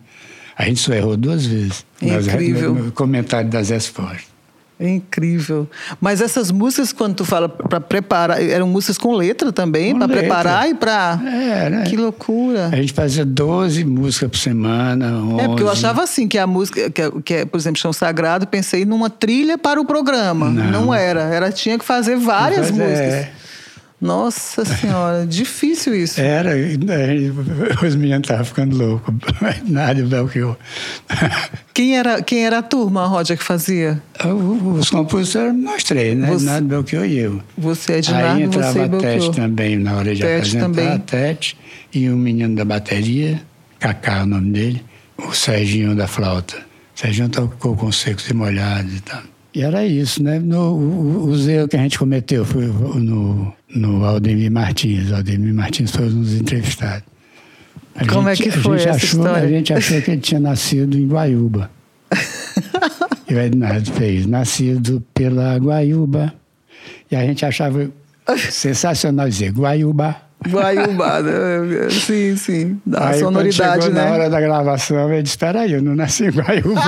A gente só errou duas vezes. Incrível. No comentário das respostas. É incrível. Mas essas músicas, quando tu fala para preparar, eram músicas com letra também, para preparar e para. É, né? Que loucura. A gente fazia 12 músicas por semana. 11. É, porque eu achava assim que a música, que é, que é, por exemplo, Chão Sagrado, pensei numa trilha para o programa. Não, Não era. Era tinha que fazer várias músicas. É. Nossa Senhora, difícil isso. Era, *laughs* os meninos estavam ficando loucos. *laughs* Nada Belchior. *laughs* Quem era, quem era a turma, Roger, que fazia? Os compositores nós três, né? Você, Nado, Belchior e eu. Você é de Aí entrava você a Tete também na hora de Tete apresentar. Também. A Tete e um menino da bateria, Cacá é o nome dele, o Serginho da flauta. O Serginho tocou com secos e molhados e tal. E era isso, né? No, o, os erros que a gente cometeu foi no, no Aldemir Martins. Aldemir Martins foi um dos entrevistados. A Como é gente, é que foi a essa achou, história? A gente achou que ele tinha nascido em Guaiúba. *laughs* e o Ednardo fez, nascido pela Guaiúba. E a gente achava sensacional dizer Guaiúba. Guaiúba, né? sim, sim. Da aí, sonoridade, chegou né? na hora da gravação, ele disse, espera aí, eu não nasci em Guaiúba.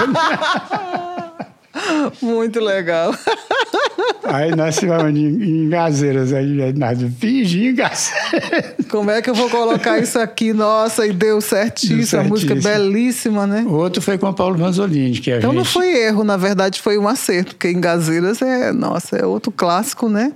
*laughs* Muito legal. Aí nós tivemos em, em Gazeiras, aí nós fingi em Gazeiras. Como é que eu vou colocar isso aqui? Nossa, e deu certíssimo, deu a música belíssima, né? O outro foi com o Paulo Manzolini, que a Então gente... não foi erro, na verdade foi um acerto, porque em Gazeiras é, nossa, é outro clássico, né?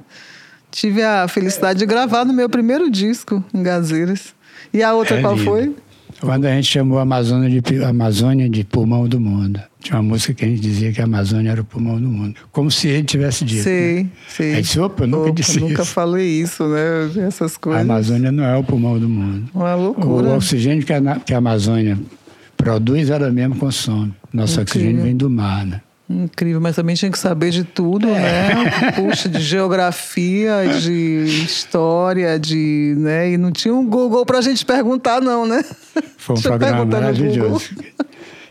Tive a felicidade de gravar no meu primeiro disco em Gazeiras. E a outra é qual lindo. foi? Quando a gente chamou a Amazônia de, Amazônia de pulmão do mundo. Tinha uma música que a gente dizia que a Amazônia era o pulmão do mundo. Como se ele tivesse dito. Sei, né? sei. Aí disse, opa, eu nunca Opa, disse nunca isso. falei isso, né? Essas A coisas. Amazônia não é o pulmão do mundo. Uma loucura. O oxigênio que a, que a Amazônia produz, ela mesma consome. Nosso Incrível. oxigênio vem do mar, né? Incrível, mas também tinha que saber de tudo, né? Puxa, de geografia, de história, de. Né? E não tinha um Google pra gente perguntar, não, né? Foi um Deixa programa maravilhoso.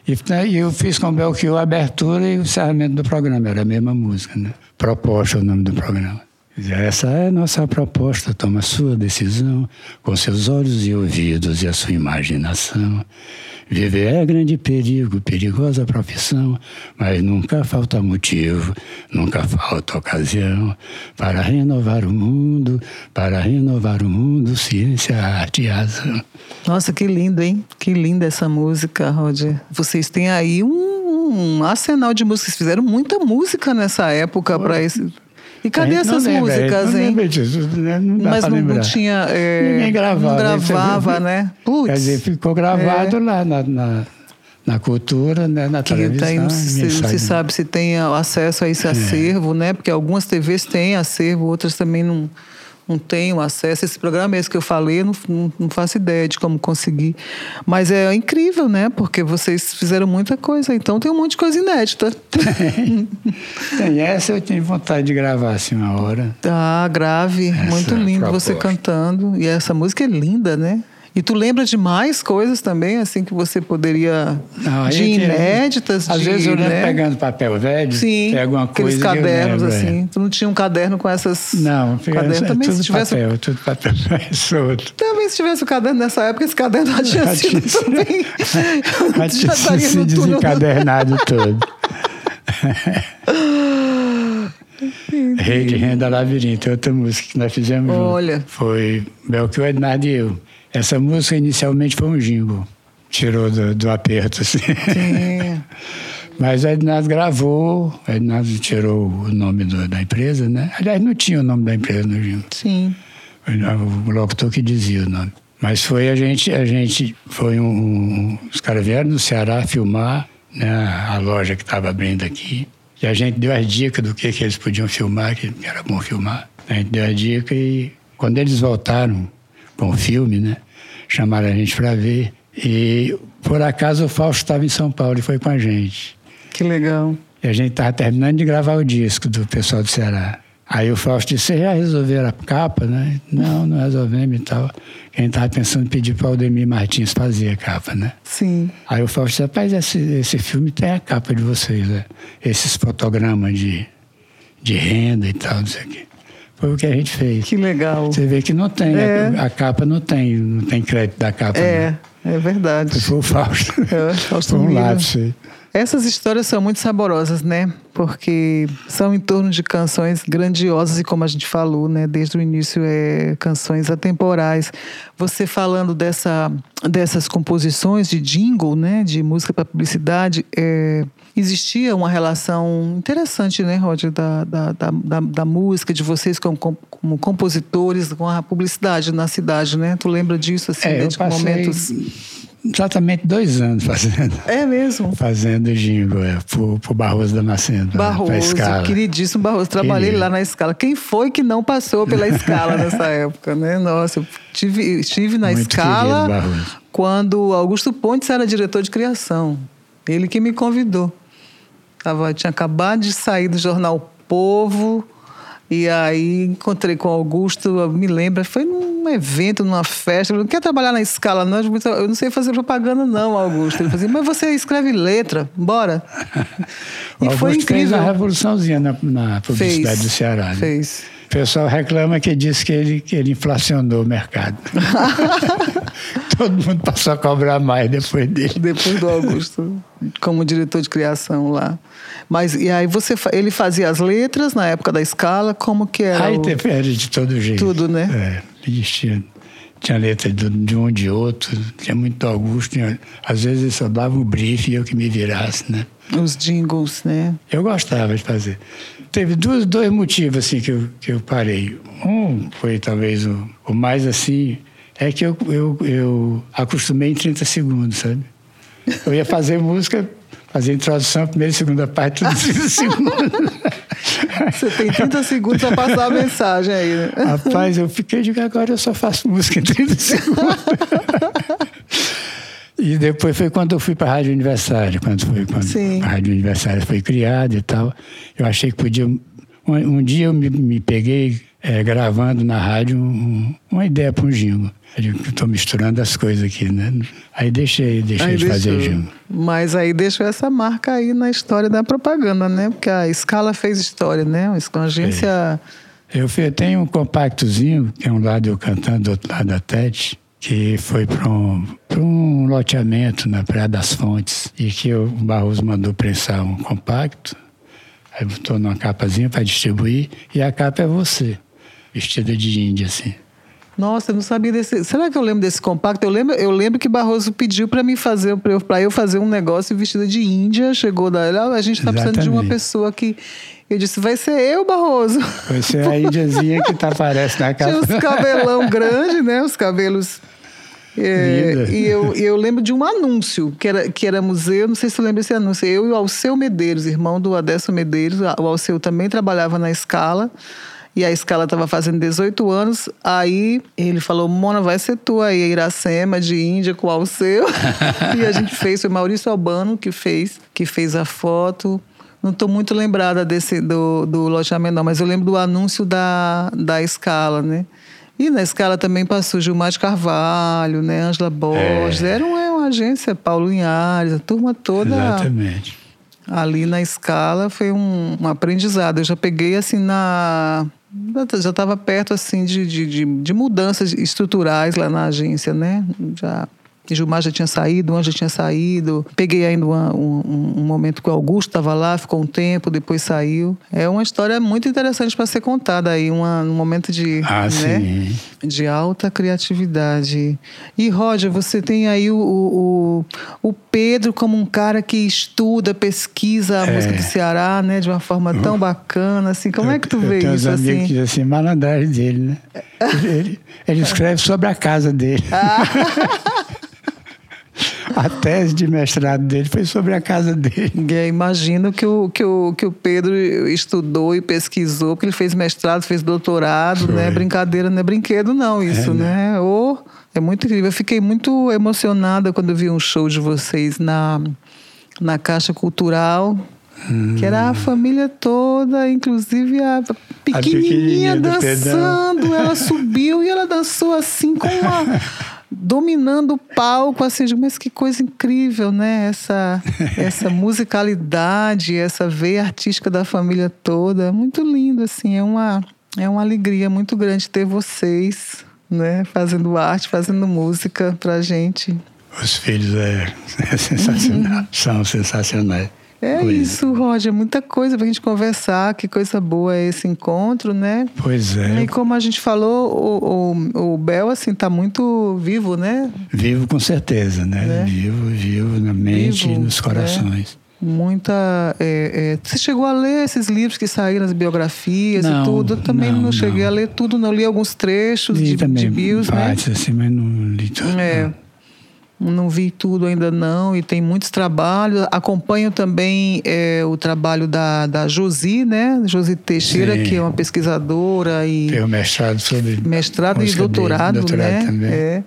E, né, e eu fiz com o Belchior a abertura e o encerramento do programa, era a mesma música, né? Proposta é o nome do programa. Essa é a nossa proposta, toma a sua decisão, com seus olhos e ouvidos e a sua imaginação. Viver é grande perigo, perigosa profissão, mas nunca falta motivo, nunca falta ocasião para renovar o mundo, para renovar o mundo, ciência, arte e razão. Nossa, que lindo, hein? Que linda essa música, Roger. Vocês têm aí um, um arsenal de músicas. Fizeram muita música nessa época para esse. E cadê gente essas lembra, gente músicas, hein? lembra disso, né? Não dá Mas não, não tinha. é, Ninguém gravava. Não né? gravava, viu? né? Putz. Quer dizer, ficou gravado lá na, na, na cultura, né? na Que televisão. não se, não se sabe se tem acesso a esse acervo, né? Porque algumas TVs têm acervo, outras também não, não têm o acesso. Esse programa esse que eu falei, eu não, não, não faço ideia de como conseguir. Mas é incrível, né? Porque vocês fizeram muita coisa. Então tem um monte de coisa inédita. Tem essa eu tenho vontade de gravar assim uma hora. Tá, grave. Essa muito é a lindo você proposta. cantando. E essa música é linda, né? E tu lembra de mais coisas também, assim, que você poderia. Não, a de gente- inéditas, Às de, vezes eu lembro né? pegando papel velho, Sim, pego uma aqueles coisa que eu cadernos lembro, é. assim. Tu não tinha um caderno com essas. Não, caderno é também tudo se tivesse. papel, tudo papel *laughs* solto. Também se tivesse o caderno nessa época, esse caderno *laughs* já tinha Já sido tinha- também. Já tinha estaria se no desencadernado todo. Rei de Renda Labirinto, é outra música que nós fizemos junto. Olha. Foi Belchior, Ednardo e eu. Essa música inicialmente foi um jingle. Tirou do, do aperto, assim. Sim. *laughs* Mas o Ednardo gravou, o Ednardo tirou o nome do- da empresa, né? Aliás, não tinha o nome da empresa no jingle. Sim. O locutor que dizia o nome. Mas foi a gente, a gente foi um, um- os caras vieram no Ceará filmar, né, a loja que estava abrindo aqui. E a gente deu as dicas do que, que eles podiam filmar, que era bom filmar. A gente deu a dica e quando eles voltaram com o filme, né, chamaram a gente para ver. E por acaso o Fausto estava em São Paulo e foi com a gente. Que legal. E a gente estava terminando de gravar o disco do pessoal do Ceará. Aí o Fausto disse, vocês já resolveram a capa, né? Não, não resolvemos e tal. A gente estava pensando em pedir para o Aldemir Martins fazer a capa, né? Sim. Aí o Fausto disse, rapaz, esse, esse filme tem a capa de vocês, né? Esses fotogramas de, de renda e tal, não sei o quê. Foi o que a gente fez. Que legal. Você vê que não tem, É. a, a capa não tem, não tem crédito da capa. É, não. é verdade. Foi o Fausto. É, Fausto Foi um lápis aí. Essas histórias são muito saborosas, né? Porque são em torno de canções grandiosas e como a gente falou, né, desde o início é canções atemporais. Você falando dessa dessas composições de jingle, né, de música para publicidade, é, existia uma relação interessante, né, Roger, da, da, da, da, música de vocês como, como compositores com a publicidade na cidade, né? Tu lembra disso assim, É, né, eu passei momentos? exatamente dois anos *laughs* fazendo. É mesmo. fazendo jingle é, pro, pro Barroso da pra- pra Barroso, escala. queridíssimo Barroso. Trabalhei Querido. lá na escala. Quem foi que não passou pela escala nessa *laughs* época, né? Nossa, eu tive, estive na Muito escala querido, quando Augusto Pontes era diretor de criação. Ele que me convidou. Tava, tinha acabado de sair do jornal Povo. E aí encontrei com o Augusto, me lembro, foi num evento, numa festa. Ele não quer trabalhar na escala, não. Eu não sei fazer propaganda, não, Augusto. Ele fazia, mas você escreve letra, bora. *laughs* E foi Augusto fez incrível. uma revoluçãozinha na, na publicidade Fez, do Ceará. né? Fez. O pessoal reclama que diz que ele, que ele inflacionou o mercado. *laughs* Todo mundo passou a cobrar mais depois dele. Depois do Augusto, como diretor de criação lá. Mas e aí você, ele fazia as letras na época da escala, como que era? Aí o- de todo jeito. Tudo, né? É, existia. Tinha letra de, um de outro, tinha muito do Augusto. Tinha, às vezes ele só dava o brief e eu que me virasse, né? Os jingles, né? Eu gostava de fazer. Teve dois, dois motivos assim que eu, que eu parei. Um foi talvez o, o mais assim, é que eu, eu, eu acostumei em 30 segundos, sabe? Eu ia fazer música, fazer introdução, primeira e segunda parte, tudo em 30 *laughs* segundos. Você tem 30 segundos para passar a mensagem aí, né? Rapaz, eu fiquei de que agora eu só faço música em 30 segundos. E depois foi quando eu fui para a Rádio Aniversário, quando foi quando Sim. a Rádio Aniversário foi criada e tal. Eu achei que podia. Um, um dia eu me, me peguei é, gravando na rádio um, uma ideia para um jingle. Eu estou misturando as coisas aqui, né? Aí deixei, deixei Aí de fazer deixou. jingle. Mas aí deixou essa marca aí na história da propaganda, né? Porque a Scala fez história, né? Uma agência. Eu tenho um compactozinho, que é um lado eu cantando, do outro lado da Tete, que foi para um, pra um loteamento na Praia das Fontes, e que o Barroso mandou prensar um compacto, aí botou numa capazinha para distribuir, e a capa é você, vestida de índia, assim. Nossa, eu não sabia desse. Será que eu lembro desse compacto? Eu lembro, eu lembro que Barroso pediu para mim fazer, para eu, eu fazer um negócio vestida de Índia. Chegou da. "Ah, A gente está precisando de uma pessoa que. Eu disse, vai ser eu, Barroso. Você é a *laughs* índiazinha que tá, aparece na Tinha capa. os cabelão *laughs* grande, né? Os cabelos. É, e eu, eu lembro de um anúncio, que era, que era museu, não sei se você lembra desse anúncio. Eu e o Alceu Medeiros, irmão do Adesso Medeiros, o Alceu também trabalhava na escala. E a escala estava fazendo 18 anos. Aí ele falou: Mona, vai ser tu aí, Iracema, de Índia, com o Alceu. *laughs* e a gente fez, foi Maurício Albano que fez, que fez a foto. Não estou muito lembrada desse, do, do loteamento, não, mas eu lembro do anúncio da, da escala, né? E na escala também passou Gilmar de Carvalho, né? Ângela Borges. Era uma, uma agência, Paulo Linhares, a turma toda Exatamente. ali na escala foi um, um aprendizado. Eu já peguei assim na. Já estava perto assim de, de, de, de mudanças estruturais lá na agência, né? Já. Gilmar já tinha saído, o Anjo já tinha saído. Peguei ainda uma- um, um momento que o Augusto estava lá, ficou um tempo, depois saiu. É uma história muito interessante para ser contada aí, uma, um momento de, Ah, né? de alta criatividade. E, Roger, você tem aí o, o, o- Pedro como um cara que estuda, pesquisa a É. música do Ceará, né? De uma forma tão bacana, assim. Como é que tu eu vê isso, uns amigos que assim? dizem assim, malandragem dele, né? *laughs* Ele, ele escreve sobre a casa dele. *laughs* a tese de mestrado dele foi sobre a casa dele. Aí, imagino que o, que, o, que o Pedro estudou e pesquisou, porque ele fez mestrado, fez doutorado, Foi. né? Brincadeira não é brinquedo, não, isso, É, né? Ô, é muito incrível. Eu fiquei muito emocionada quando vi um show de vocês na, na Caixa Cultural. Que era a família toda, inclusive a pequenininha pequenininha do dançando. Ela subiu e ela dançou assim com uma *laughs* dominando o palco, assim, digo, mas que coisa incrível, né? Essa, *laughs* essa musicalidade, essa veia artística da família toda, muito lindo, assim, é uma, é uma alegria muito grande ter vocês, né? Fazendo arte, fazendo música pra gente. Os filhos é, *laughs* é sensacional, são sensacionais. É Pois isso, Roger, muita coisa pra gente conversar, que coisa boa é esse encontro, né? Pois é, E como a gente falou, o, o, o Bel, assim, tá muito vivo, né? vivo com certeza, né? Né? Vivo, vivo na mente Vivo, e nos né? corações. Muita. é, é, você chegou a ler esses livros que saíram, as biografias Não, e tudo? Eu também não, não, cheguei não. a ler tudo, não. Li alguns trechos Li de, também de bios, né? partes assim, mas não li tudo. É. Não vi tudo ainda não, e tem muitos trabalhos. Acompanho também é, o trabalho da, da Josi, né? Josi Teixeira, Sim. que é uma pesquisadora e Tenho mestrado sobre mestrado e doutorado, doutorado né? também. É.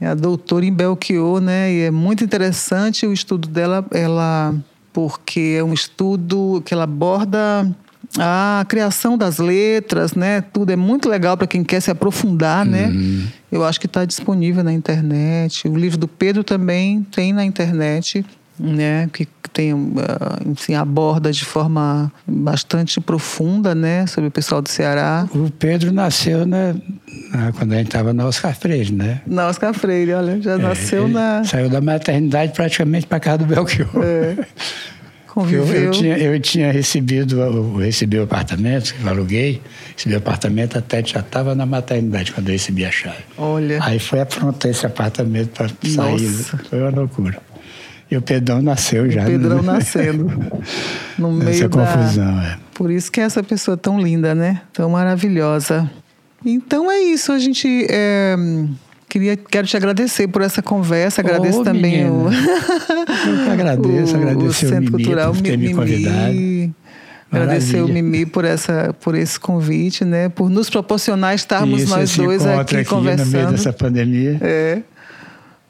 É a doutora em Belchior, né? E é muito interessante o estudo dela, ela porque é um estudo que ela aborda a criação das letras, né? Tudo é muito legal para quem quer se aprofundar, né? Uhum. Eu acho que está disponível na internet. O livro do Pedro também tem na internet, né? Que tem, ah, enfim, aborda de forma bastante profunda, né? Sobre o pessoal do Ceará. O Pedro nasceu na, na- quando a gente estava na Oscar Freire, né? Na Oscar Freire, olha, já nasceu Ele na. Saiu da maternidade praticamente para casa do Belchior. É, *laughs* Eu, eu tinha, eu tinha recebido, eu recebi o apartamento, eu aluguei, recebi o apartamento, a Tete já estava na maternidade quando eu recebi a chave. Olha. Aí foi aprontar esse apartamento para sair. Nossa. Foi uma loucura. E o Pedrão nasceu já. Pedrão né? nascendo *laughs* no Essa meio da. confusão, é. Por isso que é essa pessoa tão linda, né? Tão maravilhosa. Então é isso. A gente é, queria, quero te agradecer por essa conversa. Agradeço Ô, também o. Eu *laughs* que agradeço, agradecer o, Centro Mimi Cultural por ter me Mimi. convidado. Agradecer o Maravilha. Mimi por, essa, por esse convite, né? Por nos proporcionar estarmos Isso, nós dois aqui, aqui no meio conversando. dessa pandemia. É.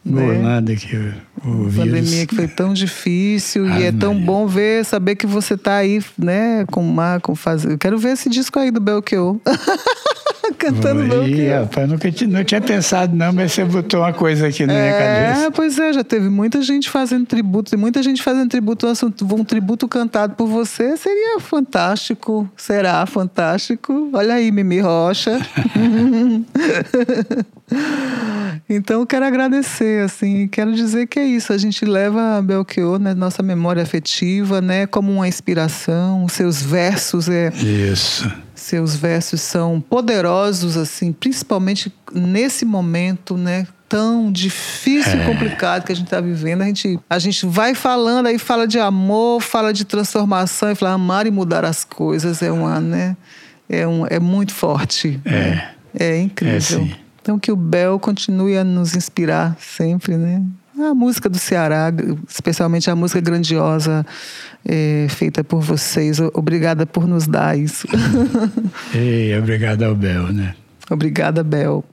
Burlando aqui o, o vírus. Pandemia que foi tão difícil e Ave é tão Maria. bom ver, saber que você tá aí, né, com uma, com fazer. Eu quero ver esse disco aí do Belchior. *laughs* *laughs* Cantando Ih, Belchior. rapaz, nunca não tinha pensado não, mas você botou uma coisa aqui na minha É, cabeça. pois é, já teve muita gente fazendo tributo, tem muita gente fazendo tributo, um tributo cantado por você seria fantástico, será fantástico. Olha aí, Mimi Rocha. *laughs* então, eu quero agradecer, assim, quero dizer que é isso, a gente leva a Belchior na nossa memória afetiva, né, como uma inspiração, os seus versos é Isso. Seus versos são poderosos, assim, principalmente nesse momento, né? Tão difícil e complicado que a gente está vivendo. A gente, a gente vai falando, aí fala de amor, fala de transformação, e fala amar e mudar as coisas. É uma, né? É, um, é muito forte. É. É incrível. É. Então que o Bel continue a nos inspirar sempre, né? A música do Ceará, especialmente a música grandiosa é, feita por vocês. Obrigada por nos dar isso. *laughs* Ei, obrigado ao Bel, né? Obrigada, Bel.